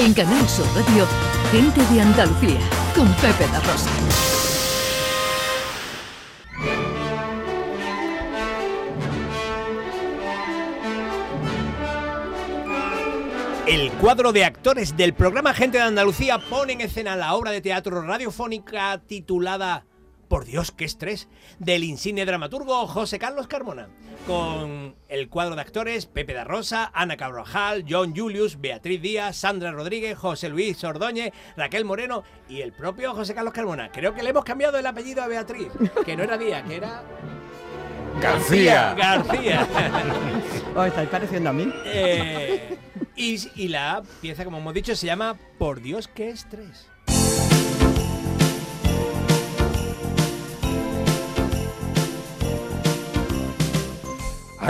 En Canal Sur Radio, Gente de Andalucía, con Pepe da Rosa. El cuadro de actores del programa Gente de Andalucía pone en escena la obra de teatro radiofónica titulada Por Dios, qué estrés, del insigne dramaturgo José Carlos Carmona, con el cuadro de actores Pepe da Rosa, Ana Cabrojal, John Julius, Beatriz Díaz, Sandra Rodríguez, José Luis Ordóñez, Raquel Moreno y el propio José Carlos Carmona. Creo que le hemos cambiado el apellido a Beatriz, que no era Díaz, que era... García. García. ¿Os estáis pareciendo a mí? Eh, y, y la pieza, como hemos dicho, se llama Por Dios, qué estrés.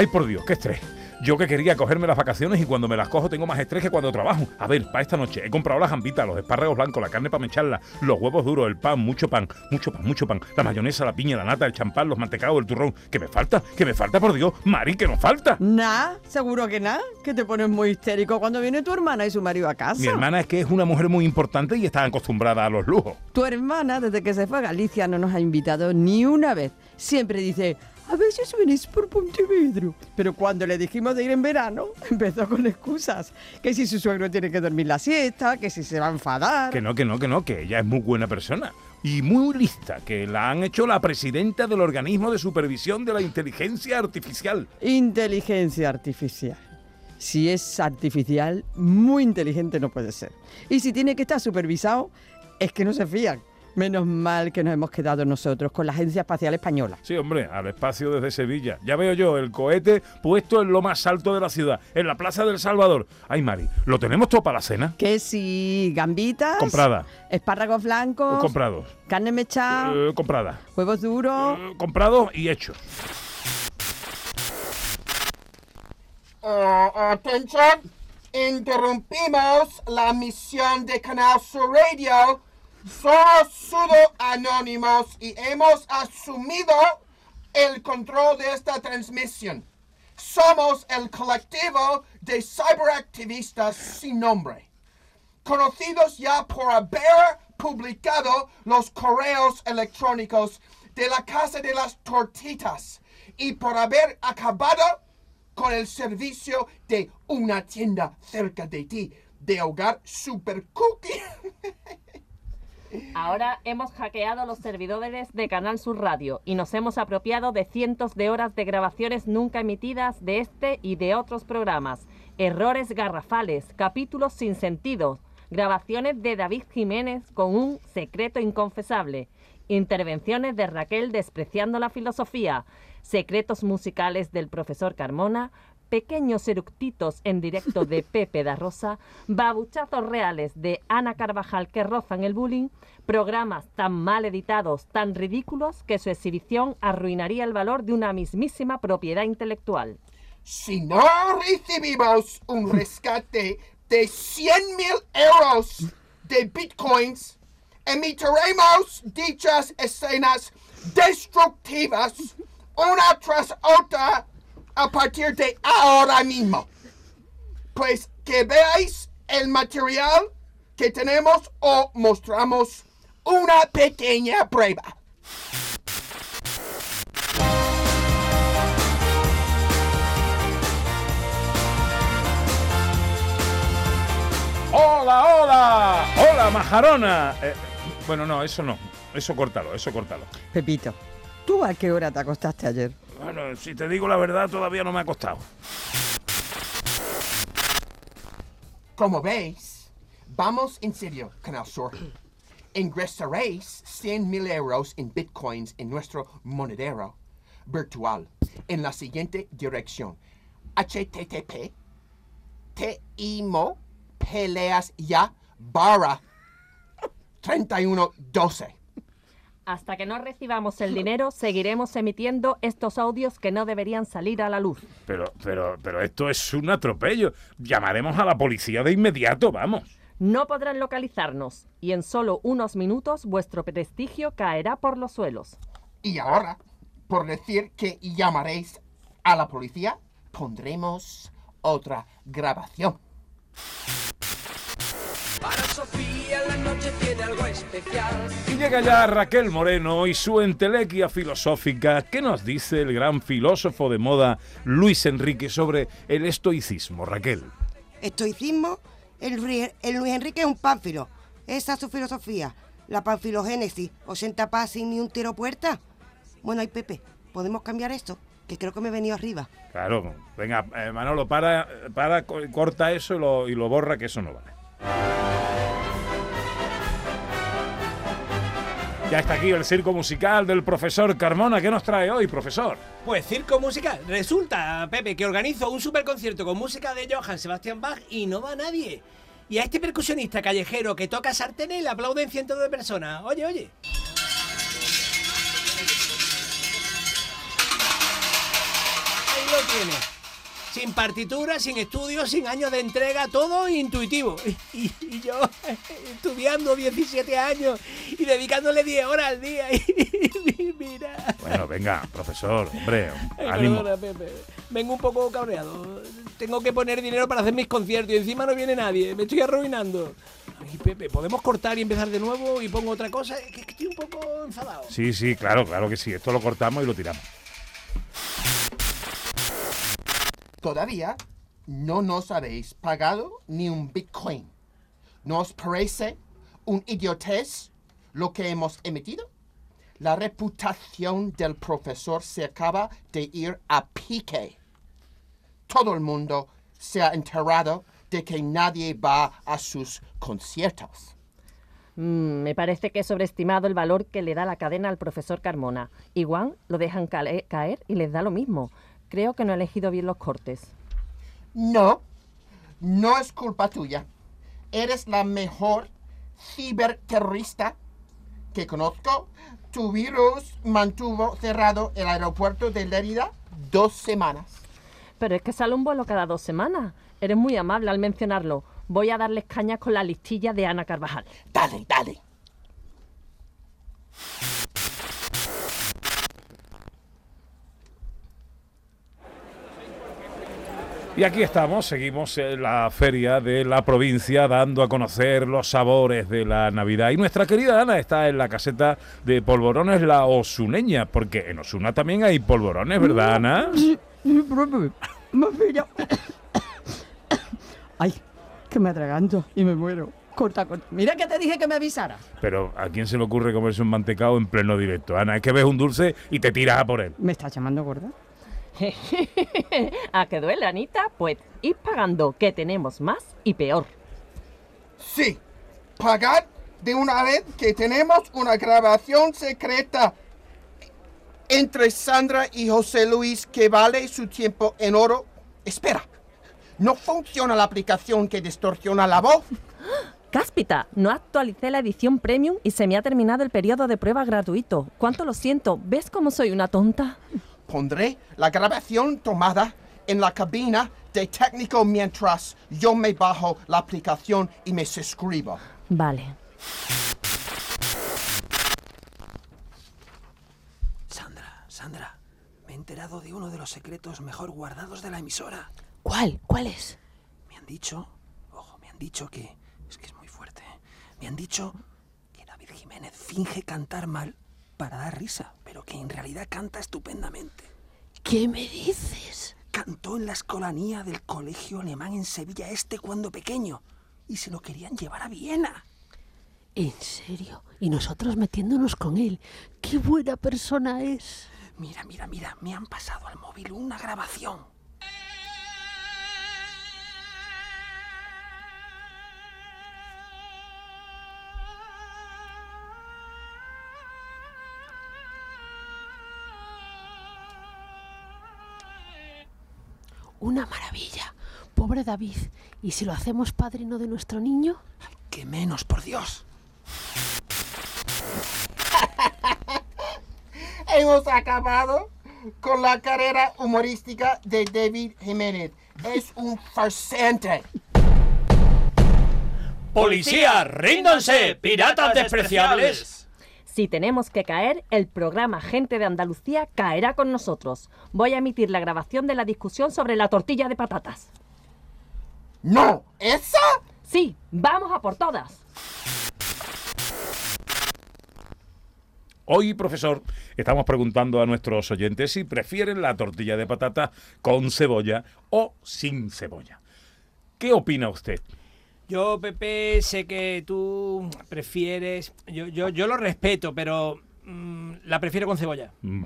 Ay, por Dios, qué estrés. Yo que quería cogerme las vacaciones y cuando me las cojo tengo más estrés que cuando trabajo. A ver, para esta noche he comprado las jambitas, los espárragos blancos, la carne para mecharla, los huevos duros, el pan, mucho pan, mucho pan, mucho pan, la mayonesa, la piña, la nata, el champán, los mantecados, el turrón. ¿Qué me falta? ¿Qué me falta, por Dios? Mari, que nos falta. Nah, seguro que nada. Que te pones muy histérico cuando viene tu hermana y su marido a casa. Mi hermana es que es una mujer muy importante y está acostumbrada a los lujos. Tu hermana, desde que se fue a Galicia, no nos ha invitado ni una vez. Siempre dice, a os venís por Pontevedra. Pero cuando le dijimos de ir en verano, empezó con excusas. Que si su suegro tiene que dormir la siesta, que si se va a enfadar. Que no, que no, que no, que ella es muy buena persona. Y muy lista, que la han hecho la presidenta del organismo de supervisión de la inteligencia artificial. Inteligencia artificial. Si es artificial, muy inteligente no puede ser. Y si tiene que estar supervisado, es que no se fían. Menos mal que nos hemos quedado nosotros con la Agencia Espacial Española. Sí, hombre, al espacio desde Sevilla. Ya veo yo el cohete puesto en lo más alto de la ciudad, en la Plaza del Salvador. Ay, Mari, ¿lo tenemos todo para la cena? Que si gambitas, Comprada. espárragos blancos, Comprados. carne mechada, Eh, comprada. huevos duros. Eh, comprados y hechos. Ah, atención, interrumpimos la misión de Canal Sur Radio. Somos Sudo Anónimos y hemos asumido el control de esta transmisión. Somos el colectivo de cyberactivistas sin nombre, conocidos ya por haber publicado los correos electrónicos de la Casa de las Tortitas y por haber acabado con el servicio de una tienda cerca de ti de hogar super cookie. Ahora hemos hackeado los servidores de Canal Sur Radio y nos hemos apropiado de cientos de horas de grabaciones nunca emitidas de este y de otros programas. Errores garrafales, capítulos sin sentido, grabaciones de David Jiménez con un secreto inconfesable, intervenciones de Raquel despreciando la filosofía, secretos musicales del profesor Carmona, pequeños eructitos en directo de Pepe da Rosa, babuchazos reales de Ana Carvajal que rozan el bullying, programas tan mal editados, tan ridículos que su exhibición arruinaría el valor de una mismísima propiedad intelectual. Si no recibimos un rescate de 100 mil euros de bitcoins, emitiremos dichas escenas destructivas una tras otra a partir de ahora mismo. Pues que veáis el material que tenemos o mostramos una pequeña prueba. ¡Hola, hola! ¡Hola, majarona! Eh, bueno, no, eso no. Eso córtalo, eso córtalo. Pepito, ¿tú a qué hora te acostaste ayer? Bueno, si te digo la verdad, todavía no me ha costado. Como veis, vamos en serio, Canal Sur. Ingresaréis 100 mil euros en bitcoins en nuestro monedero virtual en la siguiente dirección. http timo peleas ya barra 3112. Hasta que no recibamos el dinero, seguiremos emitiendo estos audios que no deberían salir a la luz. Pero, pero, pero esto es un atropello. Llamaremos a la policía de inmediato, vamos. No podrán localizarnos y en solo unos minutos vuestro prestigio caerá por los suelos. Y ahora, por decir que llamaréis a la policía, pondremos otra grabación. Para Sofía la noche tiene algo especial. Y llega ya Raquel Moreno y su entelequia filosófica. ¿Qué nos dice el gran filósofo de moda Luis Enrique sobre el estoicismo, Raquel? Estoicismo, el, el Luis Enrique es un pánfilo. Esa es su filosofía. La panfilogénesis, 80 pas sin ni un tiro puerta. Bueno, y Pepe, ¿podemos cambiar esto? Que creo que me he venido arriba. Claro, venga, eh, Manolo, para, para, co- corta eso y lo, y lo borra, que eso no vale. Ya está aquí el circo musical del profesor Carmona. ¿Qué nos trae hoy, profesor? Pues circo musical. Resulta, Pepe, que organizo un super concierto con música de Johann Sebastian Bach y no va nadie. Y a este percusionista callejero que toca sartenes le aplauden cientos de personas. Oye, oye. Ahí lo tiene. Sin partitura, sin estudios, sin años de entrega, todo intuitivo. Y, y yo estudiando 17 años y dedicándole 10 horas al día. Y, mira. Bueno, venga, profesor, hombre, ánimo. perdona, Pepe. Vengo un poco cabreado. Tengo que poner dinero para hacer mis conciertos y encima no viene nadie. Me estoy arruinando. Ay, Pepe, ¿podemos cortar y empezar de nuevo y pongo otra cosa? Es que estoy un poco enfadado. Sí, sí, claro, claro que sí. Esto lo cortamos y lo tiramos. Todavía no nos habéis pagado ni un Bitcoin. ¿No os parece un idiotez lo que hemos emitido? La reputación del profesor se acaba de ir a pique. Todo el mundo se ha enterado de que nadie va a sus conciertos. Mm, me parece que he sobreestimado el valor que le da la cadena al profesor Carmona. Igual lo dejan caer y les da lo mismo. Creo que no he elegido bien los cortes. No, no es culpa tuya. Eres la mejor ciberterrorista que conozco. Tu virus mantuvo cerrado el aeropuerto de Lérida dos semanas. Pero es que sale un vuelo cada dos semanas. Eres muy amable al mencionarlo. Voy a darles cañas con la listilla de Ana Carvajal. Dale, dale. Y aquí estamos, seguimos en la feria de la provincia dando a conocer los sabores de la Navidad. Y nuestra querida Ana está en la caseta de polvorones La Osuneña, porque en Osuna también hay polvorones, ¿verdad, Ana? Me pillo. Ay, que me atraganto y me muero. Corta, corta. Mira que te dije que me avisara. Pero ¿a quién se le ocurre comerse un mantecado en pleno directo? Ana, es que ves un dulce y te tiras a por él. ¿Me estás llamando gorda? ¿A que duele, Anita? Pues id pagando, que tenemos más y peor. Sí, pagad de una vez que tenemos una grabación secreta entre Sandra y José Luis que vale su tiempo en oro. Espera, ¿no funciona la aplicación que distorsiona la voz? Cáspita, no actualicé la edición premium y se me ha terminado el periodo de prueba gratuito. ¿Cuánto lo siento? ¿Ves cómo soy una tonta? Pondré la grabación tomada en la cabina de técnico mientras yo me bajo la aplicación y me suscribo. Vale. Sandra, Sandra, me he enterado de uno de los secretos mejor guardados de la emisora. ¿Cuál? ¿Cuál es? Me han dicho, ojo, me han dicho que, es que es muy fuerte, ¿eh? me han dicho que David Jiménez finge cantar mal para dar risa, pero que en realidad canta estupendamente. ¿Qué me dices? Cantó en la escolanía del colegio alemán en Sevilla Este cuando pequeño y se lo querían llevar a Viena. ¿En serio? Y nosotros metiéndonos con él. ¡Qué buena persona es! Mira, mira, mira, me han pasado al móvil una grabación. Una maravilla. Pobre David. ¿Y si lo hacemos padrino de nuestro niño? Que menos, por Dios. Hemos acabado con la carrera humorística de David Jiménez. Es un farsante. ¡Policía, ríndanse! ¡Piratas despreciables! Si tenemos que caer, el programa Gente de Andalucía caerá con nosotros. Voy a emitir la grabación de la discusión sobre la tortilla de patatas. ¡No! ¿Esa? Sí, vamos a por todas. Hoy, profesor, estamos preguntando a nuestros oyentes si prefieren la tortilla de patata con cebolla o sin cebolla. ¿Qué opina usted? Yo, Pepe, sé que tú prefieres. Yo, yo, yo lo respeto, pero mm, la prefiero con cebolla. Mm,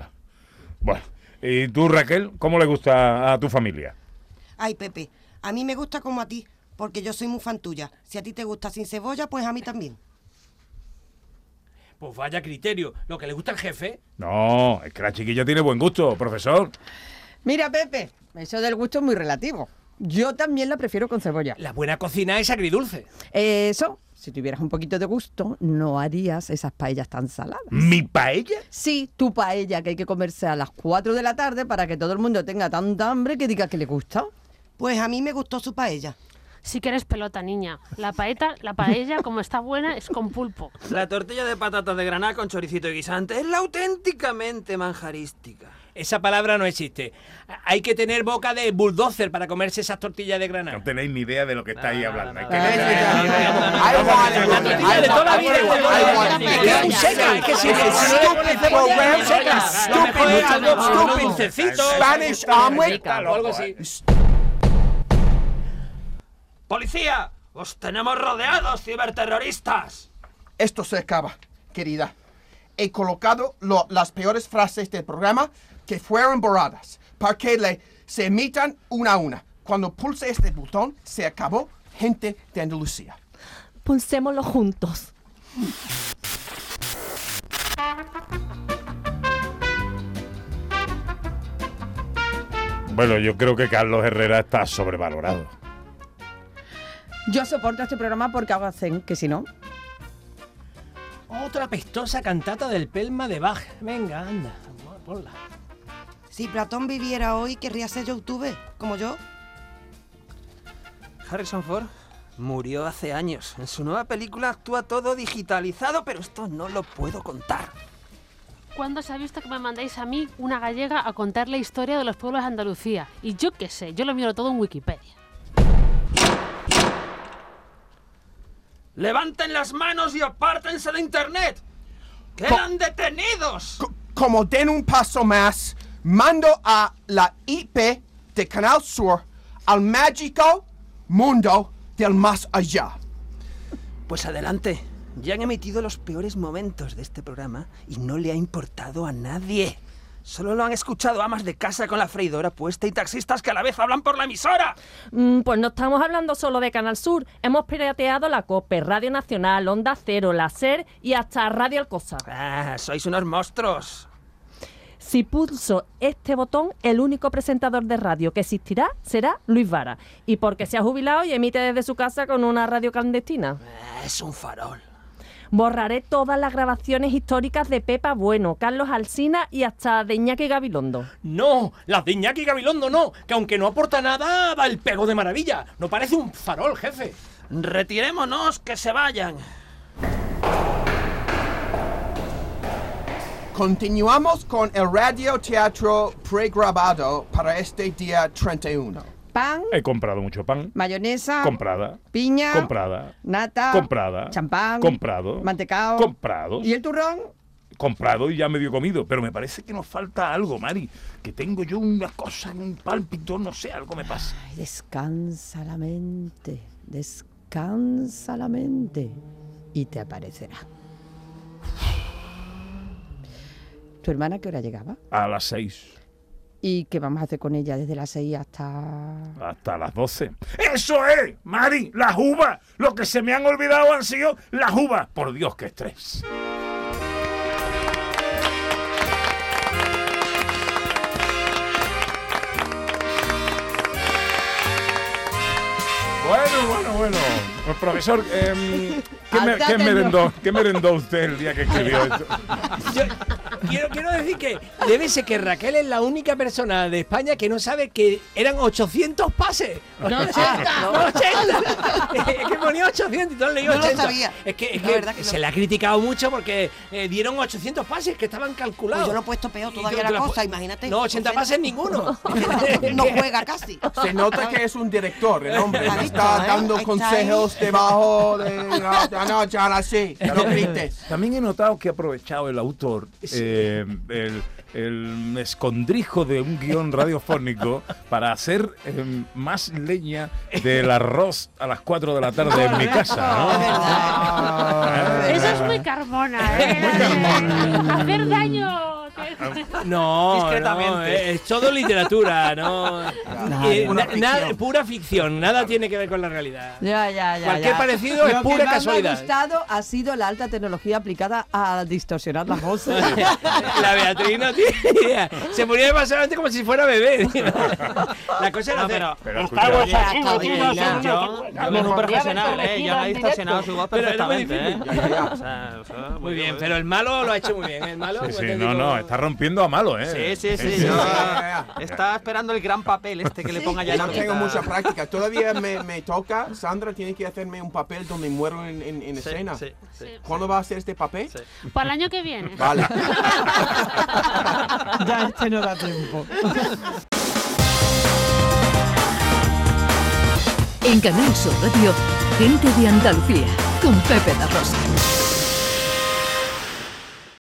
Bueno, ¿y tú, Raquel, cómo le gusta a tu familia? Ay, Pepe, a mí me gusta como a ti, porque yo soy muy fan tuya. Si a ti te gusta sin cebolla, pues a mí también. Pues vaya criterio. Lo que le gusta al jefe. No, es que la chiquilla tiene buen gusto, profesor. Mira, Pepe, eso del gusto es muy relativo. Yo también la prefiero con cebolla. La buena cocina es agridulce. Eso, si tuvieras un poquito de gusto, no harías esas paellas tan saladas. ¿Mi paella? Sí, tu paella que hay que comerse a las 4 de la tarde para que todo el mundo tenga tanta hambre que diga que le gusta. Pues a mí me gustó su paella. Sí que eres pelota, niña. La paeta, la paella, como está buena, es con pulpo. La tortilla de patatas de Granada con choricito y guisante es la auténticamente manjarística. Esa palabra no existe. Hay que tener boca de bulldozer para comerse esas tortillas de granada. No tenéis ni idea de lo que estáis hablando. Que Ah, toda la vida. Seca, es que si es. Spanish omelet. O algo así. ¡Policía! ¡Os tenemos rodeados, ciberterroristas! Esto se acaba, querida. He colocado lo- las peores frases del programa que fueron borradas para que le, se emitan una a una. Cuando pulse este botón, se acabó gente de Andalucía. Pulsémoslo juntos. Bueno, yo creo que Carlos Herrera está sobrevalorado. Yo soporto este programa porque hago zen, que si no. Otra pestosa cantata del Pelma de Bach. Venga, anda, ponla. Si Platón viviera hoy, querría ser youtuber, como yo. Harrison Ford murió hace años. En su nueva película actúa todo digitalizado, pero esto no lo puedo contar. ¿Cuándo se ha visto que me mandéis a mí, una gallega, a contar la historia de los pueblos de Andalucía? Y yo qué sé, yo lo miro todo en Wikipedia. ¡Levanten las manos y apártense de internet! ¡Quedan detenidos! Co- como den un paso más, mando a la IP de Canal Sur al mágico mundo del más allá. Pues adelante. Ya han emitido los peores momentos de este programa y no le ha importado a nadie. Solo lo han escuchado amas de casa con la freidora puesta y taxistas que a la vez hablan por la emisora. Mm, pues no estamos hablando solo de Canal Sur. Hemos pirateado la COPE, Radio Nacional, Onda Cero, la SER y hasta Radio Alcosa. Ah, sois unos monstruos. Si pulso este botón, el único presentador de radio que existirá será Luis Vara. Y porque se ha jubilado y emite desde su casa con una radio clandestina. Ah, es un farol. Borraré todas las grabaciones históricas de Pepa Bueno, Carlos Alsina y hasta de Iñaki Gabilondo. No, las de Iñaki Gabilondo no, que aunque no aporta nada, da el pego de maravilla. No parece un farol, jefe. Retirémonos, que se vayan. Continuamos con el radioteatro pregrabado para este día 31. Pan, He comprado mucho pan. mayonesa, Comprada. piña, Comprada. nata, Comprada. champán, Comprado. mantecao. Comprados. ¿Y el turrón? Comprado y ya medio comido. Pero me parece que nos falta algo, Mari. Que tengo yo una cosa, un pálpito, no sé, algo me pasa. Ay, descansa la mente, descansa la mente y te aparecerá. ¿Tu hermana qué hora llegaba? A las seis. ¿Y qué vamos a hacer con ella desde las 6 hasta...? Hasta las 12. ¡Eso es! Mari, las uvas. Lo que se me han olvidado han sido las uvas. Por Dios, qué estrés. Bueno, bueno, bueno. Pues, profesor, em, ¿qué, me- merendó, ¿qué merendó usted el día que escribió esto? Yo, quiero, quiero decir que debe ser que Raquel es la única persona de España que no sabe que eran 800 pases. No, 80. No, 80. es que ponía 800 y todos leí No lo 80. sabía. Es que, es La que verdad que no. se le ha criticado mucho porque eh, dieron 800 pases que estaban calculados. Pues yo lo he puesto peor todavía la la cosa, imagínate. No, 80 pases ninguno. no juega casi. Se nota que es un director, el hombre. Ahí Está está, ¿eh? dando Ahí está, consejos debajo de... No, no, no, ya la sé, no grites. También he notado que ha aprovechado el autor eh, el, el escondrijo de un guion radiofónico para hacer eh, más leña del arroz a las 4 de la tarde en mi casa. ¿no? Eso es muy Carmona, ¿eh? Hacer daño. No, Discretamente. no, es todo literatura, no. Eh, pura na- pura ficción, nada tiene que ver con la realidad. Ya, ya, ya. Cualquier ya. parecido es Lo pura que más casualidad. me ha gustado ha sido la alta tecnología aplicada a distorsionar las voces. La Beatriz no tiene idea. Se ponía demasiado como si fuera bebé. La cosa era No, hacer- pero, Pero Ya tío, tío, ya. Yo que es un profesional, ¿eh? Yo he distorsionado su voz perfectamente, ¿eh? Ya, ya, ya. Muy bien, pero el malo lo ha hecho muy bien. El malo, Sí, sí, no, digo- no, está rompiendo a malo, ¿eh? Sí, sí, sí. Estaba esperando el gran papel este que le ponga ya No tengo mucha práctica. Todavía me, me toca. Sandra tiene que hacerme un papel donde muero en, en, en escena. Sí, sí. ¿Cuándo va a hacer este papel? Sí. Para el año que viene. Vale. ya este no da tiempo. En Canal Sur Radio, gente de Andalucía, con Pepe da Rosa.